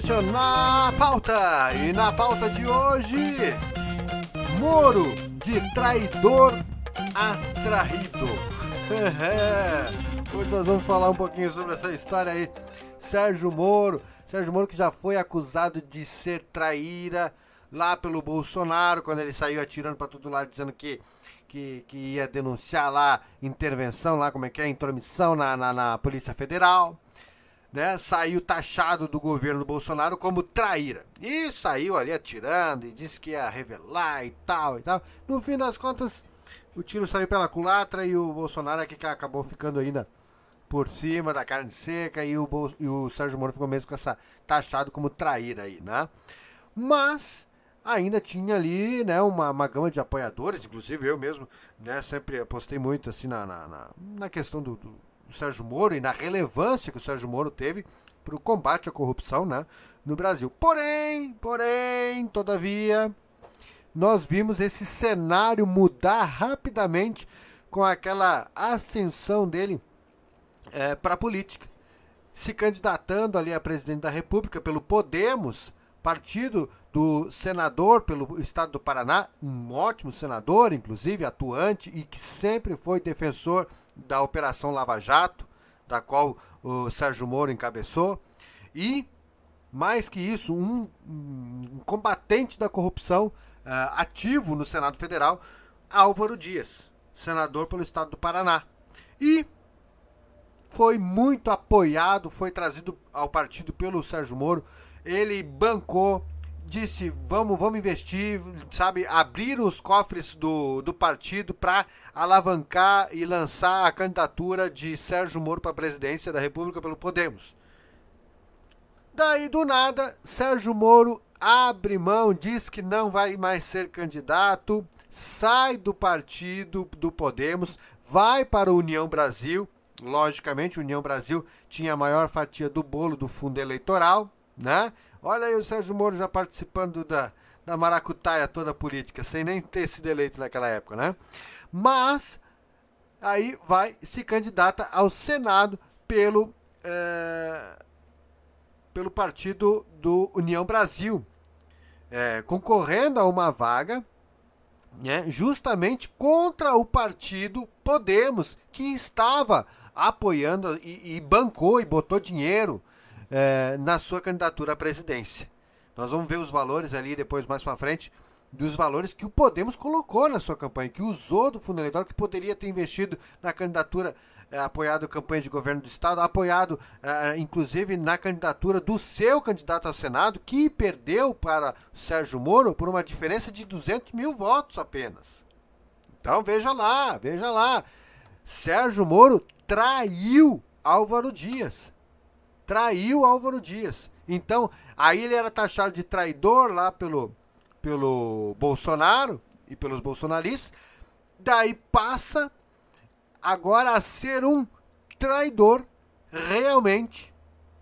Deixa na pauta. E na pauta de hoje, Moro de traidor a traído. Hoje nós vamos falar um pouquinho sobre essa história aí. Sérgio Moro, Sérgio Moro que já foi acusado de ser traíra lá pelo Bolsonaro, quando ele saiu atirando para todo lado, dizendo que, que, que, ia denunciar lá intervenção, lá como é que é, intromissão na, na, na Polícia Federal né, saiu taxado do governo do Bolsonaro como traíra. E saiu ali atirando e disse que ia revelar e tal e tal. No fim das contas, o tiro saiu pela culatra e o Bolsonaro é que acabou ficando ainda por cima da carne seca e o, Bol e o Sérgio Moro ficou mesmo com essa taxado como traíra aí, né? Mas ainda tinha ali, né, uma, uma gama de apoiadores, inclusive eu mesmo, né, sempre apostei muito assim na, na, na, na questão do, do do Sérgio Moro e na relevância que o Sérgio Moro teve para o combate à corrupção né, no Brasil. Porém, porém, todavia, nós vimos esse cenário mudar rapidamente com aquela ascensão dele é, para a política, se candidatando ali a presidente da República pelo Podemos, partido do senador pelo estado do Paraná, um ótimo senador, inclusive atuante e que sempre foi defensor da Operação Lava Jato, da qual o Sérgio Moro encabeçou, e mais que isso, um, um combatente da corrupção uh, ativo no Senado Federal, Álvaro Dias, senador pelo estado do Paraná. E foi muito apoiado, foi trazido ao partido pelo Sérgio Moro. Ele bancou disse: vamos, vamos investir, sabe, abrir os cofres do, do partido para alavancar e lançar a candidatura de Sérgio Moro para a presidência da República pelo Podemos. Daí do nada, Sérgio Moro abre mão, diz que não vai mais ser candidato, sai do partido do Podemos, vai para a União Brasil. Logicamente, a União Brasil tinha a maior fatia do bolo do fundo eleitoral, né? Olha aí o Sérgio Moro já participando da, da maracutaia toda política, sem nem ter sido eleito naquela época, né? Mas aí vai se candidata ao Senado pelo, é, pelo partido do União Brasil, é, concorrendo a uma vaga né, justamente contra o partido Podemos, que estava apoiando e, e bancou e botou dinheiro é, na sua candidatura à presidência. Nós vamos ver os valores ali depois, mais para frente, dos valores que o Podemos colocou na sua campanha, que usou do fundo eleitoral, que poderia ter investido na candidatura, é, apoiado a campanha de governo do Estado, apoiado é, inclusive na candidatura do seu candidato ao Senado, que perdeu para Sérgio Moro por uma diferença de 200 mil votos apenas. Então veja lá, veja lá. Sérgio Moro traiu Álvaro Dias traiu Álvaro Dias. Então, aí ele era taxado de traidor lá pelo, pelo Bolsonaro e pelos bolsonaristas. Daí passa agora a ser um traidor realmente,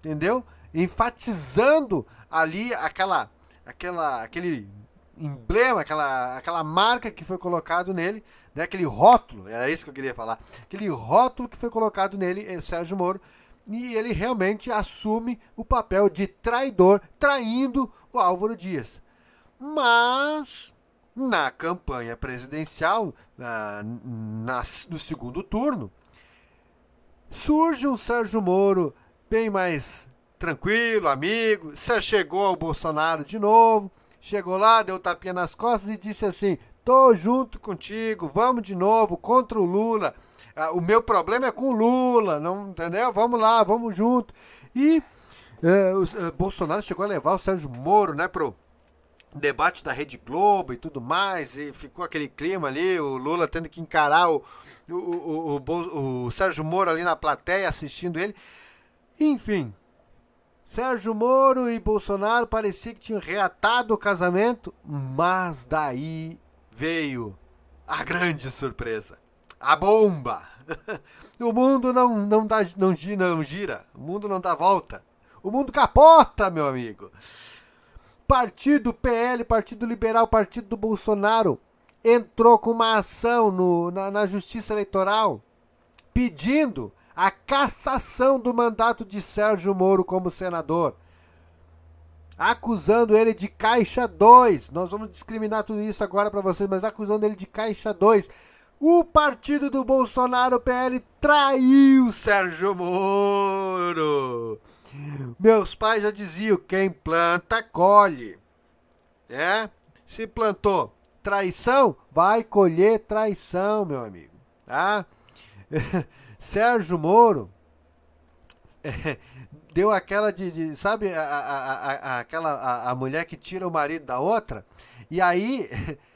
entendeu? Enfatizando ali aquela, aquela, aquele emblema, aquela, aquela marca que foi colocado nele, né? aquele rótulo, era isso que eu queria falar, aquele rótulo que foi colocado nele, é Sérgio Moro, e ele realmente assume o papel de traidor, traindo o Álvaro Dias. Mas na campanha presidencial, na, na, no segundo turno, surge um Sérgio Moro bem mais tranquilo, amigo, se chegou ao Bolsonaro de novo, chegou lá, deu tapinha nas costas e disse assim: "Tô junto contigo, vamos de novo contra o Lula". Ah, o meu problema é com o Lula, não entendeu? Vamos lá, vamos junto. E é, o é, Bolsonaro chegou a levar o Sérgio Moro, né, pro debate da Rede Globo e tudo mais, e ficou aquele clima ali, o Lula tendo que encarar o, o, o, o, o Sérgio Moro ali na plateia assistindo ele. Enfim, Sérgio Moro e Bolsonaro parecia que tinham reatado o casamento, mas daí veio a grande surpresa a bomba. o mundo não, não, dá, não, não gira, o mundo não dá volta. O mundo capota, meu amigo. Partido PL, Partido Liberal, Partido do Bolsonaro entrou com uma ação no, na, na Justiça Eleitoral pedindo a cassação do mandato de Sérgio Moro como senador. acusando ele de caixa 2. Nós vamos discriminar tudo isso agora para vocês, mas acusando ele de caixa 2. O partido do Bolsonaro, PL, traiu Sérgio Moro. Meus pais já diziam: quem planta, colhe. É? Se plantou traição, vai colher traição, meu amigo. Tá? Sérgio Moro deu aquela de, de sabe, a, a, a, aquela a mulher que tira o marido da outra, e aí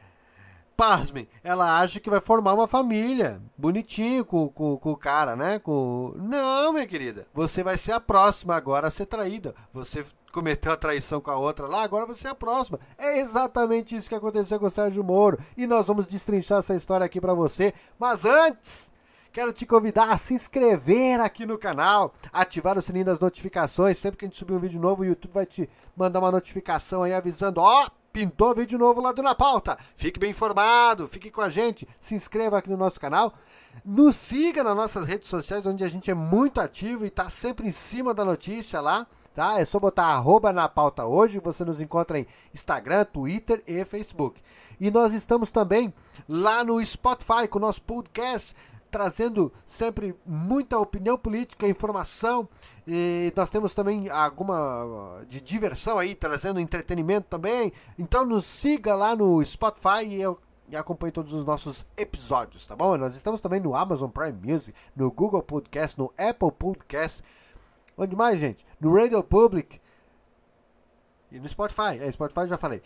pasmem, ela acha que vai formar uma família, bonitinho com, com, com, o cara, né? Com... Não, minha querida, você vai ser a próxima agora a ser traída. Você cometeu a traição com a outra lá, agora você é a próxima. É exatamente isso que aconteceu com o Sérgio Moro. E nós vamos destrinchar essa história aqui para você. Mas antes, quero te convidar a se inscrever aqui no canal, ativar o sininho das notificações. Sempre que a gente subir um vídeo novo, o YouTube vai te mandar uma notificação aí avisando, ó, oh, pintou vídeo novo lá do Na Pauta. Fique bem informado, fique com a gente, se inscreva aqui no nosso canal. Nos siga nas nossas redes sociais, onde a gente é muito ativo e está sempre em cima da notícia lá tá? É só botar arroba na pauta hoje, você nos encontra em Instagram, Twitter e Facebook. E nós estamos também lá no Spotify com o nosso podcast, trazendo sempre muita opinião política, informação. E nós temos também alguma de diversão aí, trazendo entretenimento também. Então nos siga lá no Spotify e eu e acompanhe todos os nossos episódios, tá bom? Nós estamos também no Amazon Prime Music, no Google Podcast, no Apple Podcast Onde mais, gente? No Radio Public. E no Spotify. É, Spotify já falei.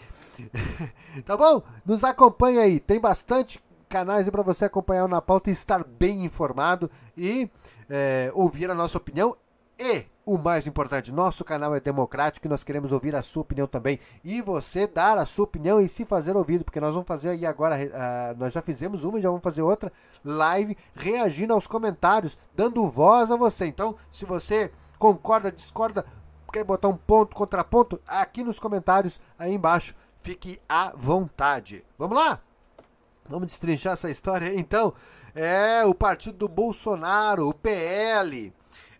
tá bom? Nos acompanha aí. Tem bastante canais para você acompanhar na pauta e estar bem informado e é, ouvir a nossa opinião. E o mais importante, nosso canal é democrático e nós queremos ouvir a sua opinião também. E você dar a sua opinião e se fazer ouvido, porque nós vamos fazer aí agora, uh, nós já fizemos uma e já vamos fazer outra live reagindo aos comentários, dando voz a você. Então, se você concorda, discorda, quer botar um ponto, contraponto, aqui nos comentários aí embaixo. Fique à vontade. Vamos lá? Vamos destrinchar essa história então. É, o partido do Bolsonaro, o PL,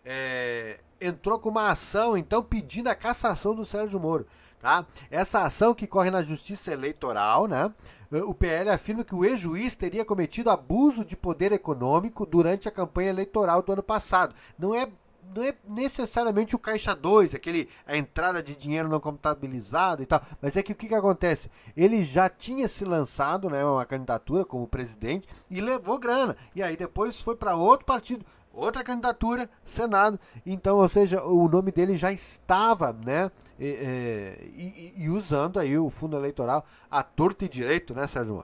é, entrou com uma ação então pedindo a cassação do Sérgio Moro. Tá? Essa ação que corre na Justiça Eleitoral, né? O PL afirma que o ex-juiz teria cometido abuso de poder econômico durante a campanha eleitoral do ano passado. Não é não é necessariamente o caixa 2, aquele a entrada de dinheiro não contabilizado e tal, mas é que o que, que acontece? Ele já tinha se lançado, né, uma candidatura como presidente e levou grana. E aí depois foi para outro partido, outra candidatura, Senado. Então, ou seja, o nome dele já estava, né, e, e, e usando aí o fundo eleitoral a torto e direito, né, Sérgio?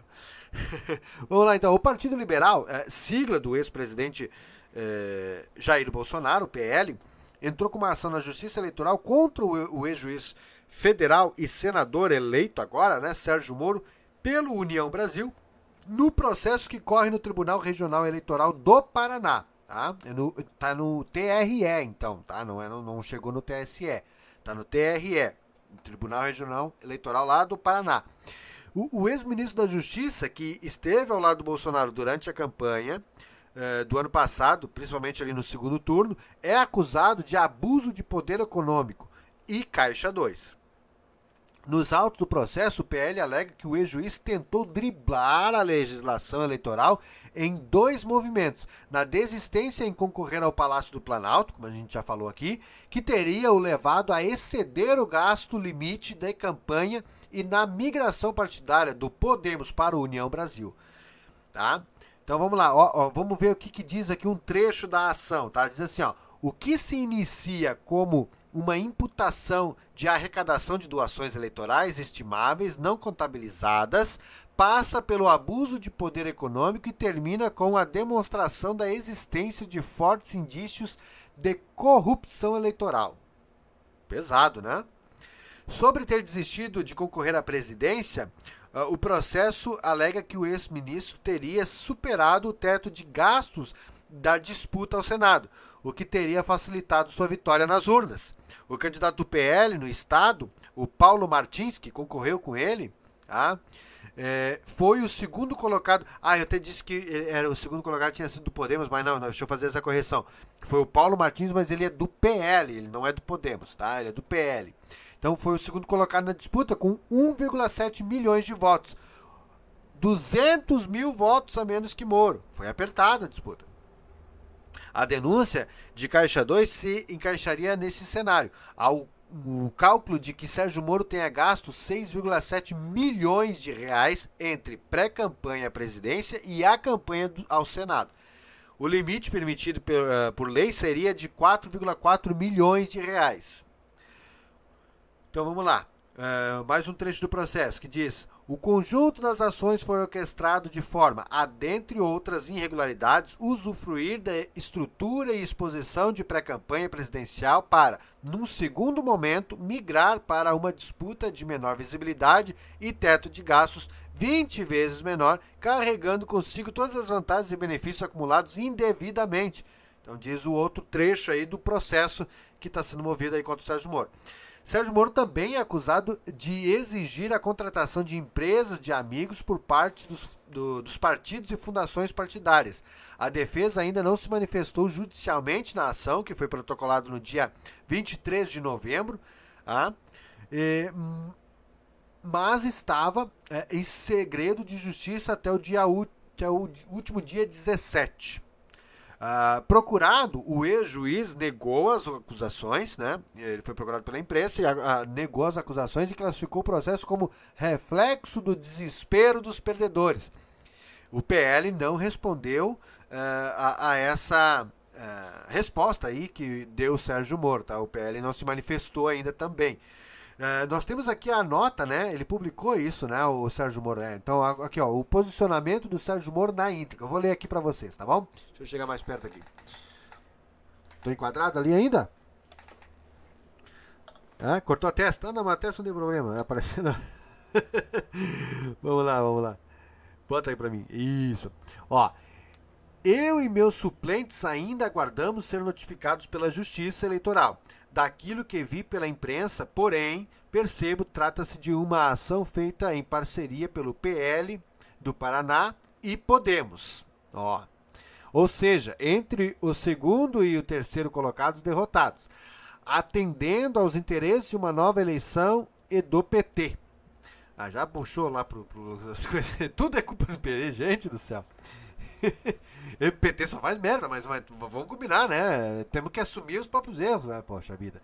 Vamos lá então. O Partido Liberal, é, sigla do ex-presidente é, Jair Bolsonaro, PL, entrou com uma ação na Justiça Eleitoral contra o, o ex-juiz federal e senador eleito agora, né, Sérgio Moro, pelo União Brasil, no processo que corre no Tribunal Regional Eleitoral do Paraná. Tá, é no, tá no TRE, então, tá? Não, é, não, não chegou no TSE. Tá no TRE, Tribunal Regional Eleitoral lá do Paraná. O, o ex-ministro da Justiça, que esteve ao lado do Bolsonaro durante a campanha, eh, do ano passado, principalmente ali no segundo turno, é acusado de abuso de poder econômico e Caixa 2. Nos autos do processo, o PL alega que o ex-juiz tentou driblar a legislação eleitoral em dois movimentos. Na desistência em concorrer ao Palácio do Planalto, como a gente já falou aqui, que teria o levado a exceder o gasto limite da campanha e na migração partidária do Podemos para o União Brasil. Tá? Então vamos lá, ó, ó, vamos ver o que, que, diz aqui um trecho da ação, tá? Diz assim, ó, o que se inicia como uma imputação de arrecadação de doações eleitorais estimáveis não contabilizadas passa pelo abuso de poder econômico e termina com a demonstração da existência de fortes indícios de corrupção eleitoral. Pesado, né? Sobre ter desistido de concorrer à presidência, o processo alega que o ex-ministro teria superado o teto de gastos da disputa ao Senado, o que teria facilitado sua vitória nas urnas. O candidato do PL no estado, o Paulo Martins, que concorreu com ele, tá? É, foi o segundo colocado. Ah, eu até disse que era o segundo colocado tinha sido do Podemos, mas não, não, deixa eu fazer essa correção. Foi o Paulo Martins, mas ele é do PL, ele não é do Podemos, tá? Ele é do PL. Então foi o segundo colocado na disputa com 1,7 milhões de votos. 200 mil votos a menos que Moro. Foi apertada a disputa. A denúncia de Caixa 2 se encaixaria nesse cenário. Ao o cálculo de que Sérgio Moro tenha gasto 6,7 milhões de reais entre pré-campanha à presidência e a campanha ao Senado. O limite permitido uh, por lei seria de 4,4 milhões de reais. Então vamos lá. Uh, mais um trecho do processo que diz: o conjunto das ações foi orquestrado de forma a, dentre outras irregularidades, usufruir da estrutura e exposição de pré-campanha presidencial para, num segundo momento, migrar para uma disputa de menor visibilidade e teto de gastos 20 vezes menor, carregando consigo todas as vantagens e benefícios acumulados indevidamente. Então diz o outro trecho aí do processo que está sendo movido aí contra o Sérgio Moro. Sérgio Moro também é acusado de exigir a contratação de empresas de amigos por parte dos, do, dos partidos e fundações partidárias. A defesa ainda não se manifestou judicialmente na ação, que foi protocolada no dia 23 de novembro, ah, e, mas estava é, em segredo de justiça até o, dia, até o último dia 17. Uh, procurado, o ex-juiz negou as acusações, né? Ele foi procurado pela imprensa e negou as acusações e classificou o processo como reflexo do desespero dos perdedores. O PL não respondeu uh, a, a, essa resposta aí que deu o Sérgio Moro, tá? O PL não se manifestou ainda também. É, nós temos aqui a nota, né? Ele publicou isso, né? O Sérgio Moro. É, então, aqui, ó, o posicionamento do Sérgio Moro na íntegra. Eu vou ler aqui para vocês, tá bom? Deixa eu chegar mais perto aqui. Tô enquadrado ali ainda? Ah, cortou a testa? Ah, não, mas a testa não tem problema. É aparecendo. vamos lá, vamos lá. Bota aí pra mim. Isso. Ó. Eu e meus suplentes ainda aguardamos ser notificados pela Justiça Eleitoral daquilo que vi pela imprensa, porém, percebo trata-se de uma ação feita em parceria pelo PL do Paraná e Podemos. Ó. Ou seja, entre o segundo e o terceiro colocados derrotados, atendendo aos interesses de uma nova eleição e do PT. Ah, já puxou lá pro as coisas. Tudo é culpa do PT, gente do céu. o PT só faz merda, mas, mas, vamos combinar, né? Temos que assumir os próprios erros, né? Poxa vida.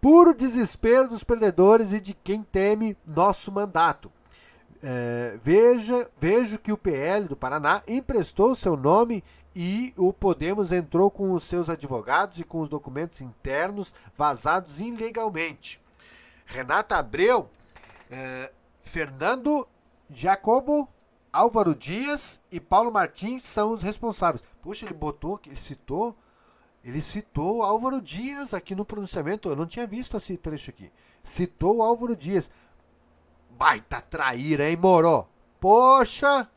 Puro desespero dos perdedores e de quem teme nosso mandato. É, veja, vejo que o PL do Paraná emprestou seu nome e o Podemos entrou com os seus advogados e com os documentos internos vazados ilegalmente. Renata Abreu, é, Fernando Jacobo Álvaro Dias e Paulo Martins são os responsáveis. Puxa, ele botou, ele citou, ele citou Álvaro Dias aqui no pronunciamento. Eu não tinha visto esse trecho aqui. Citou Álvaro Dias. Baita traíra, hein, Moró? Poxa!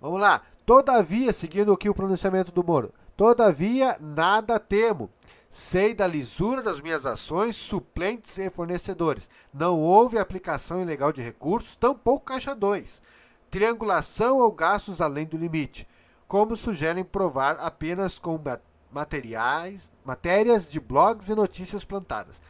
Vamos lá. Todavia, seguindo aqui o pronunciamento do Moro. Todavia, nada temo. Sei da lisura das minhas ações, suplentes e fornecedores. Não houve aplicação ilegal de recursos, tampouco caixa 2 triangulação ou gastos além do limite, como sugerem provar apenas com materiais, matérias de blogs e notícias plantadas.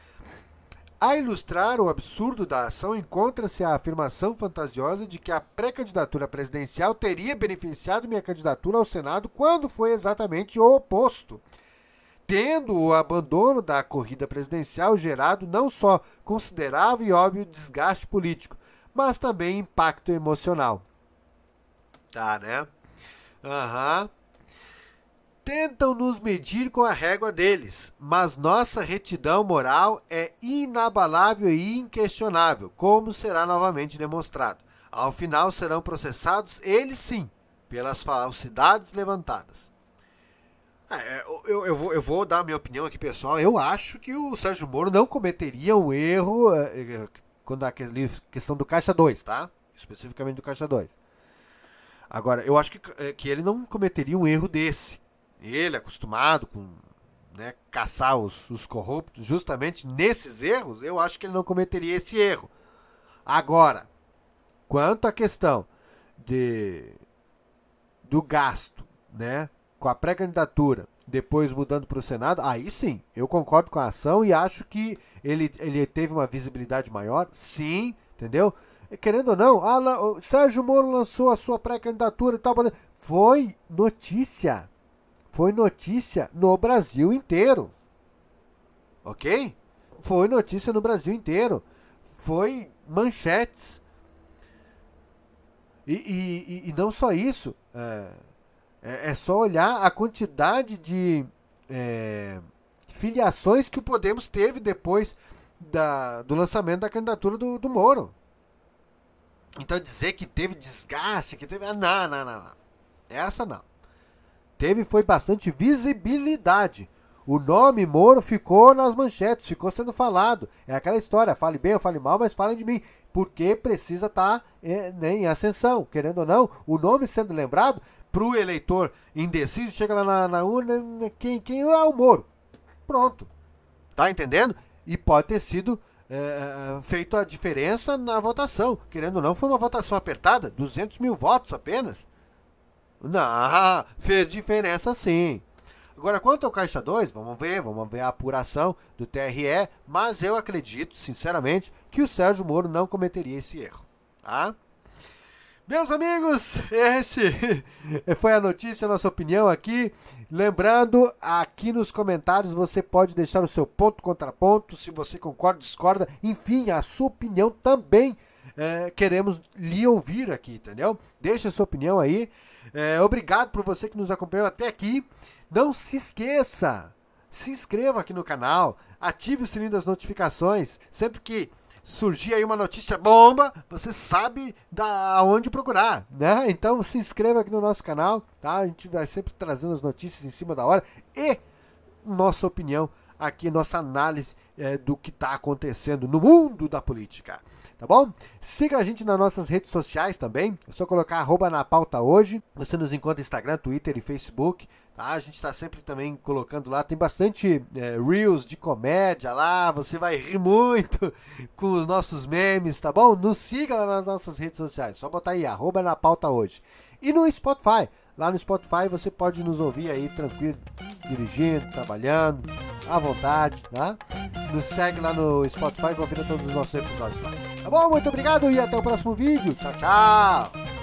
A ilustrar o absurdo da ação, encontra-se a afirmação fantasiosa de que a pré-candidatura presidencial teria beneficiado minha candidatura ao Senado quando foi exatamente o oposto. Tendo o abandono da corrida presidencial gerado não só considerável e óbvio desgaste político, mas também impacto emocional. Tá, né? Aham. Uhum. Tentam nos medir com a régua deles, mas nossa retidão moral é inabalável e inquestionável, como será novamente demonstrado. Ao final serão processados, eles sim, pelas falsidades levantadas. É, eu, eu, vou, eu vou dar a minha opinião aqui, pessoal. Eu acho que o Sérgio Moro não cometeria um erro é, é, quando a questão do Caixa 2, tá? Especificamente do Caixa 2. Agora, eu acho que, é, que ele não cometeria um erro desse. Ele, acostumado com né, caçar os, os corruptos justamente nesses erros, eu acho que ele não cometeria esse erro. Agora, quanto à questão de, do gasto né, com a pré-candidatura depois mudando para o Senado, aí sim, eu concordo com a ação e acho que ele, ele teve uma visibilidade maior, sim, entendeu? Querendo ou não, o Sérgio Moro lançou a sua pré-candidatura e tal. Foi notícia. Foi notícia no Brasil inteiro. Ok? Foi notícia no Brasil inteiro. Foi manchetes. E, e, e não só isso. É, é, é só olhar a quantidade de é, filiações que o Podemos teve depois da, do lançamento da candidatura do, do Moro. Então dizer que teve desgaste, que teve. Ah, não, não, não, não. Essa não. Teve foi bastante visibilidade. O nome Moro ficou nas manchetes, ficou sendo falado. É aquela história, fale bem ou fale mal, mas falem de mim. Porque precisa estar tá, é, em ascensão. Querendo ou não, o nome sendo lembrado para o eleitor indeciso, chega lá na, na urna, quem, quem é o Moro? Pronto. Tá entendendo? E pode ter sido é, feito a diferença na votação. Querendo ou não, foi uma votação apertada, 200 mil votos apenas. Não, fez diferença sim. Agora, quanto ao Caixa 2, vamos ver, vamos ver a apuração do TRE, mas eu acredito, sinceramente, que o Sérgio Moro não cometeria esse erro. Tá? Meus amigos, esse foi a notícia, a nossa opinião aqui. Lembrando, aqui nos comentários você pode deixar o seu ponto contraponto, se você concorda, discorda, enfim, a sua opinião também é, queremos lhe ouvir aqui, entendeu? Deixe a sua opinião aí. É, obrigado por você que nos acompanhou até aqui. Não se esqueça, se inscreva aqui no canal, ative o sininho das notificações, sempre que surgir aí uma notícia bomba, você sabe da onde procurar, né? Então se inscreva aqui no nosso canal, tá? A gente vai sempre trazendo as notícias em cima da hora e nossa opinião aqui, nossa análise é, do que está acontecendo no mundo da política. Tá bom? Siga a gente nas nossas redes sociais também. É só colocar arroba na pauta hoje. Você nos encontra Instagram, Twitter e Facebook. Tá? A gente está sempre também colocando lá. Tem bastante é, Reels de comédia lá. Você vai rir muito com os nossos memes, tá bom? Nos siga lá nas nossas redes sociais. Só botar aí, arroba na pauta hoje. E no Spotify. Lá no Spotify você pode nos ouvir aí tranquilo, dirigindo, trabalhando, à vontade, tá? Nos segue lá no Spotify, confira todos os nossos episódios lá. Tá bom? Muito obrigado e até o próximo vídeo. Tchau, tchau!